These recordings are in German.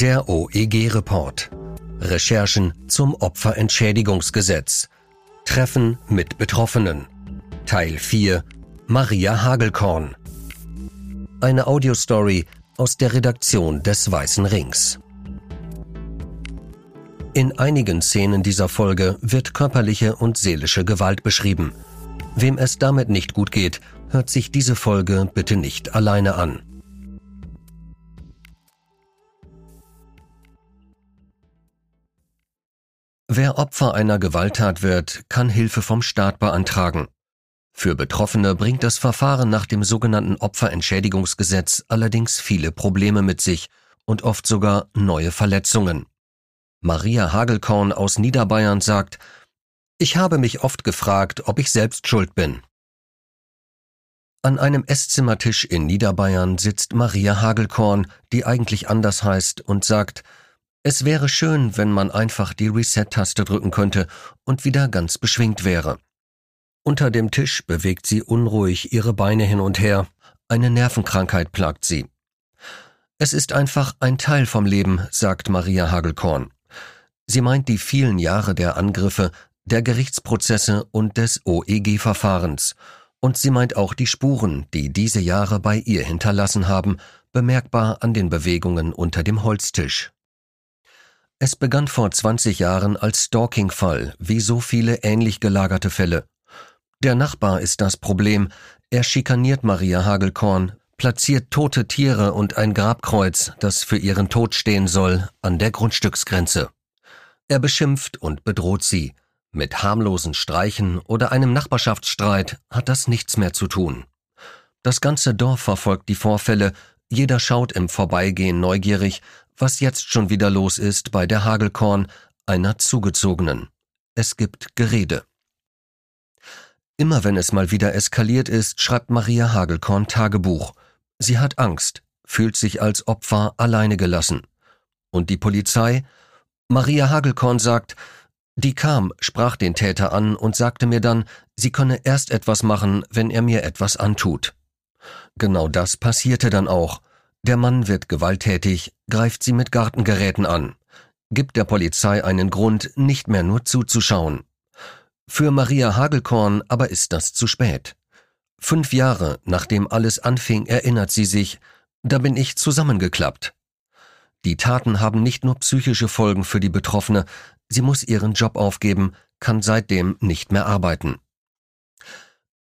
Der OEG-Report. Recherchen zum Opferentschädigungsgesetz. Treffen mit Betroffenen. Teil 4. Maria Hagelkorn. Eine Audiostory aus der Redaktion des Weißen Rings. In einigen Szenen dieser Folge wird körperliche und seelische Gewalt beschrieben. Wem es damit nicht gut geht, hört sich diese Folge bitte nicht alleine an. Wer Opfer einer Gewalttat wird, kann Hilfe vom Staat beantragen. Für Betroffene bringt das Verfahren nach dem sogenannten Opferentschädigungsgesetz allerdings viele Probleme mit sich und oft sogar neue Verletzungen. Maria Hagelkorn aus Niederbayern sagt, ich habe mich oft gefragt, ob ich selbst schuld bin. An einem Esszimmertisch in Niederbayern sitzt Maria Hagelkorn, die eigentlich anders heißt, und sagt, es wäre schön, wenn man einfach die Reset-Taste drücken könnte und wieder ganz beschwingt wäre. Unter dem Tisch bewegt sie unruhig ihre Beine hin und her, eine Nervenkrankheit plagt sie. Es ist einfach ein Teil vom Leben, sagt Maria Hagelkorn. Sie meint die vielen Jahre der Angriffe, der Gerichtsprozesse und des OEG-Verfahrens. Und sie meint auch die Spuren, die diese Jahre bei ihr hinterlassen haben, bemerkbar an den Bewegungen unter dem Holztisch. Es begann vor 20 Jahren als Stalking-Fall, wie so viele ähnlich gelagerte Fälle. Der Nachbar ist das Problem. Er schikaniert Maria Hagelkorn, platziert tote Tiere und ein Grabkreuz, das für ihren Tod stehen soll, an der Grundstücksgrenze. Er beschimpft und bedroht sie. Mit harmlosen Streichen oder einem Nachbarschaftsstreit hat das nichts mehr zu tun. Das ganze Dorf verfolgt die Vorfälle, jeder schaut im Vorbeigehen neugierig, was jetzt schon wieder los ist bei der Hagelkorn, einer zugezogenen. Es gibt Gerede. Immer wenn es mal wieder eskaliert ist, schreibt Maria Hagelkorn Tagebuch. Sie hat Angst, fühlt sich als Opfer alleine gelassen. Und die Polizei? Maria Hagelkorn sagt, die kam, sprach den Täter an und sagte mir dann, sie könne erst etwas machen, wenn er mir etwas antut. Genau das passierte dann auch. Der Mann wird gewalttätig, greift sie mit Gartengeräten an, gibt der Polizei einen Grund, nicht mehr nur zuzuschauen. Für Maria Hagelkorn aber ist das zu spät. Fünf Jahre nachdem alles anfing, erinnert sie sich, da bin ich zusammengeklappt. Die Taten haben nicht nur psychische Folgen für die Betroffene, sie muss ihren Job aufgeben, kann seitdem nicht mehr arbeiten.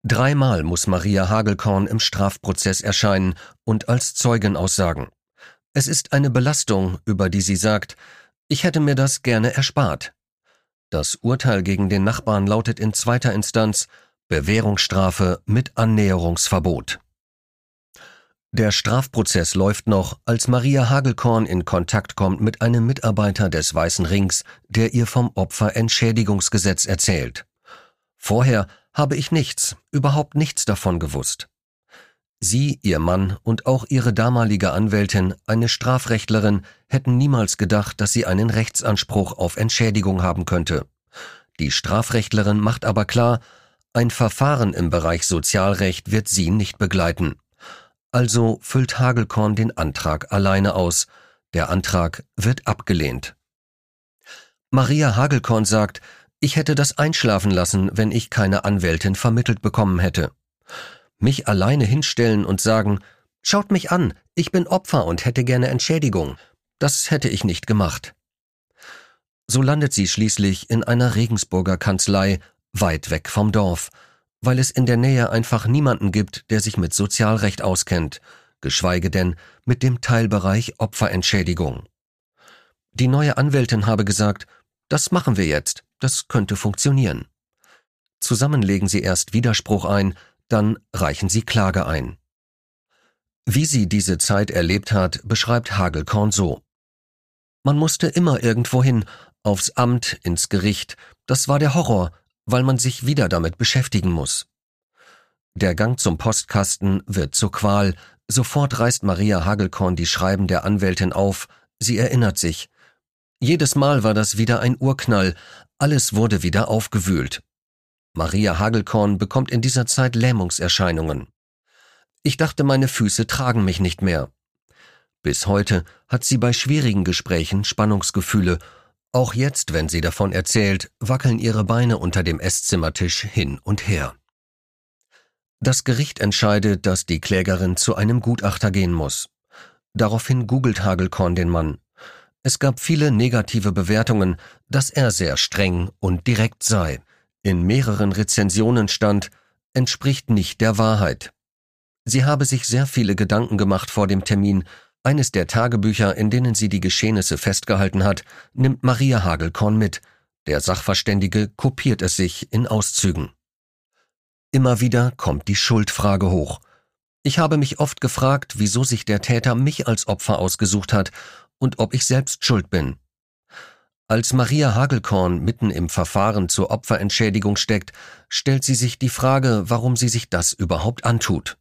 Dreimal muss Maria Hagelkorn im Strafprozess erscheinen und als Zeugin aussagen. Es ist eine Belastung, über die sie sagt, ich hätte mir das gerne erspart. Das Urteil gegen den Nachbarn lautet in zweiter Instanz Bewährungsstrafe mit Annäherungsverbot. Der Strafprozess läuft noch, als Maria Hagelkorn in Kontakt kommt mit einem Mitarbeiter des Weißen Rings, der ihr vom Opferentschädigungsgesetz erzählt. Vorher habe ich nichts, überhaupt nichts davon gewusst. Sie, ihr Mann und auch ihre damalige Anwältin, eine Strafrechtlerin, hätten niemals gedacht, dass sie einen Rechtsanspruch auf Entschädigung haben könnte. Die Strafrechtlerin macht aber klar, ein Verfahren im Bereich Sozialrecht wird sie nicht begleiten. Also füllt Hagelkorn den Antrag alleine aus. Der Antrag wird abgelehnt. Maria Hagelkorn sagt, ich hätte das einschlafen lassen, wenn ich keine Anwältin vermittelt bekommen hätte. Mich alleine hinstellen und sagen, schaut mich an, ich bin Opfer und hätte gerne Entschädigung. Das hätte ich nicht gemacht. So landet sie schließlich in einer Regensburger Kanzlei, weit weg vom Dorf, weil es in der Nähe einfach niemanden gibt, der sich mit Sozialrecht auskennt, geschweige denn mit dem Teilbereich Opferentschädigung. Die neue Anwältin habe gesagt, das machen wir jetzt, das könnte funktionieren. Zusammen legen sie erst Widerspruch ein, dann reichen sie Klage ein. Wie sie diese Zeit erlebt hat, beschreibt Hagelkorn so. Man musste immer irgendwo hin, aufs Amt, ins Gericht, das war der Horror, weil man sich wieder damit beschäftigen muss. Der Gang zum Postkasten wird zur Qual, sofort reißt Maria Hagelkorn die Schreiben der Anwältin auf, sie erinnert sich. Jedes Mal war das wieder ein Urknall, alles wurde wieder aufgewühlt. Maria Hagelkorn bekommt in dieser Zeit Lähmungserscheinungen. Ich dachte, meine Füße tragen mich nicht mehr. Bis heute hat sie bei schwierigen Gesprächen Spannungsgefühle. Auch jetzt, wenn sie davon erzählt, wackeln ihre Beine unter dem Esszimmertisch hin und her. Das Gericht entscheidet, dass die Klägerin zu einem Gutachter gehen muss. Daraufhin googelt Hagelkorn den Mann. Es gab viele negative Bewertungen, dass er sehr streng und direkt sei. In mehreren Rezensionen stand, entspricht nicht der Wahrheit. Sie habe sich sehr viele Gedanken gemacht vor dem Termin, eines der Tagebücher, in denen sie die Geschehnisse festgehalten hat, nimmt Maria Hagelkorn mit. Der Sachverständige kopiert es sich in Auszügen. Immer wieder kommt die Schuldfrage hoch. Ich habe mich oft gefragt, wieso sich der Täter mich als Opfer ausgesucht hat und ob ich selbst schuld bin. Als Maria Hagelkorn mitten im Verfahren zur Opferentschädigung steckt, stellt sie sich die Frage, warum sie sich das überhaupt antut.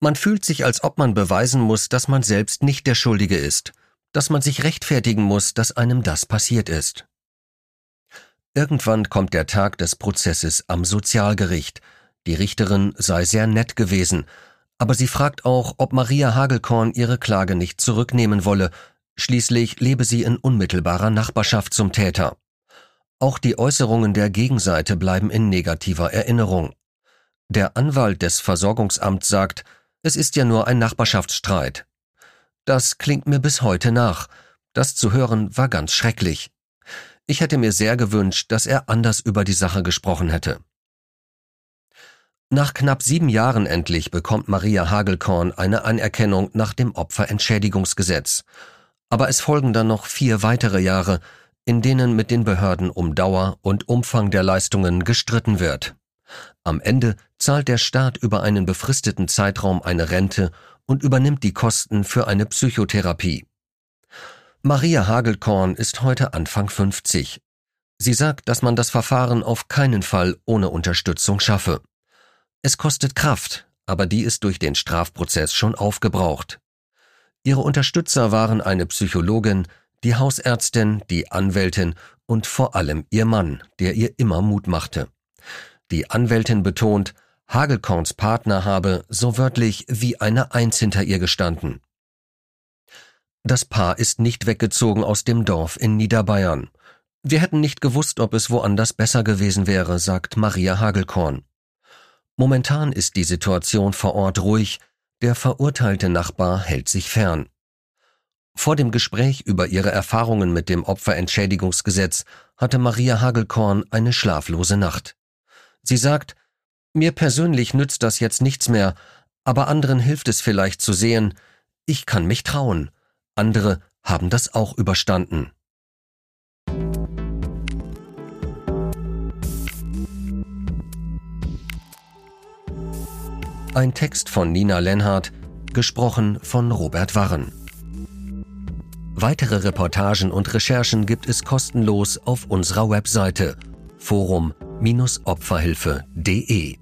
Man fühlt sich, als ob man beweisen muss, dass man selbst nicht der Schuldige ist, dass man sich rechtfertigen muss, dass einem das passiert ist. Irgendwann kommt der Tag des Prozesses am Sozialgericht. Die Richterin sei sehr nett gewesen, aber sie fragt auch, ob Maria Hagelkorn ihre Klage nicht zurücknehmen wolle, schließlich lebe sie in unmittelbarer Nachbarschaft zum Täter. Auch die Äußerungen der Gegenseite bleiben in negativer Erinnerung. Der Anwalt des Versorgungsamts sagt, es ist ja nur ein Nachbarschaftsstreit. Das klingt mir bis heute nach. Das zu hören war ganz schrecklich. Ich hätte mir sehr gewünscht, dass er anders über die Sache gesprochen hätte. Nach knapp sieben Jahren endlich bekommt Maria Hagelkorn eine Anerkennung nach dem Opferentschädigungsgesetz. Aber es folgen dann noch vier weitere Jahre, in denen mit den Behörden um Dauer und Umfang der Leistungen gestritten wird. Am Ende zahlt der Staat über einen befristeten Zeitraum eine Rente und übernimmt die Kosten für eine Psychotherapie. Maria Hagelkorn ist heute Anfang 50. Sie sagt, dass man das Verfahren auf keinen Fall ohne Unterstützung schaffe. Es kostet Kraft, aber die ist durch den Strafprozess schon aufgebraucht. Ihre Unterstützer waren eine Psychologin, die Hausärztin, die Anwältin und vor allem ihr Mann, der ihr immer Mut machte. Die Anwältin betont, Hagelkorns Partner habe so wörtlich wie eine Eins hinter ihr gestanden. Das Paar ist nicht weggezogen aus dem Dorf in Niederbayern. Wir hätten nicht gewusst, ob es woanders besser gewesen wäre, sagt Maria Hagelkorn. Momentan ist die Situation vor Ort ruhig, der verurteilte Nachbar hält sich fern. Vor dem Gespräch über ihre Erfahrungen mit dem Opferentschädigungsgesetz hatte Maria Hagelkorn eine schlaflose Nacht. Sie sagt, mir persönlich nützt das jetzt nichts mehr, aber anderen hilft es vielleicht zu sehen, ich kann mich trauen. Andere haben das auch überstanden. Ein Text von Nina Lenhardt, gesprochen von Robert Warren. Weitere Reportagen und Recherchen gibt es kostenlos auf unserer Webseite forum-opferhilfe.de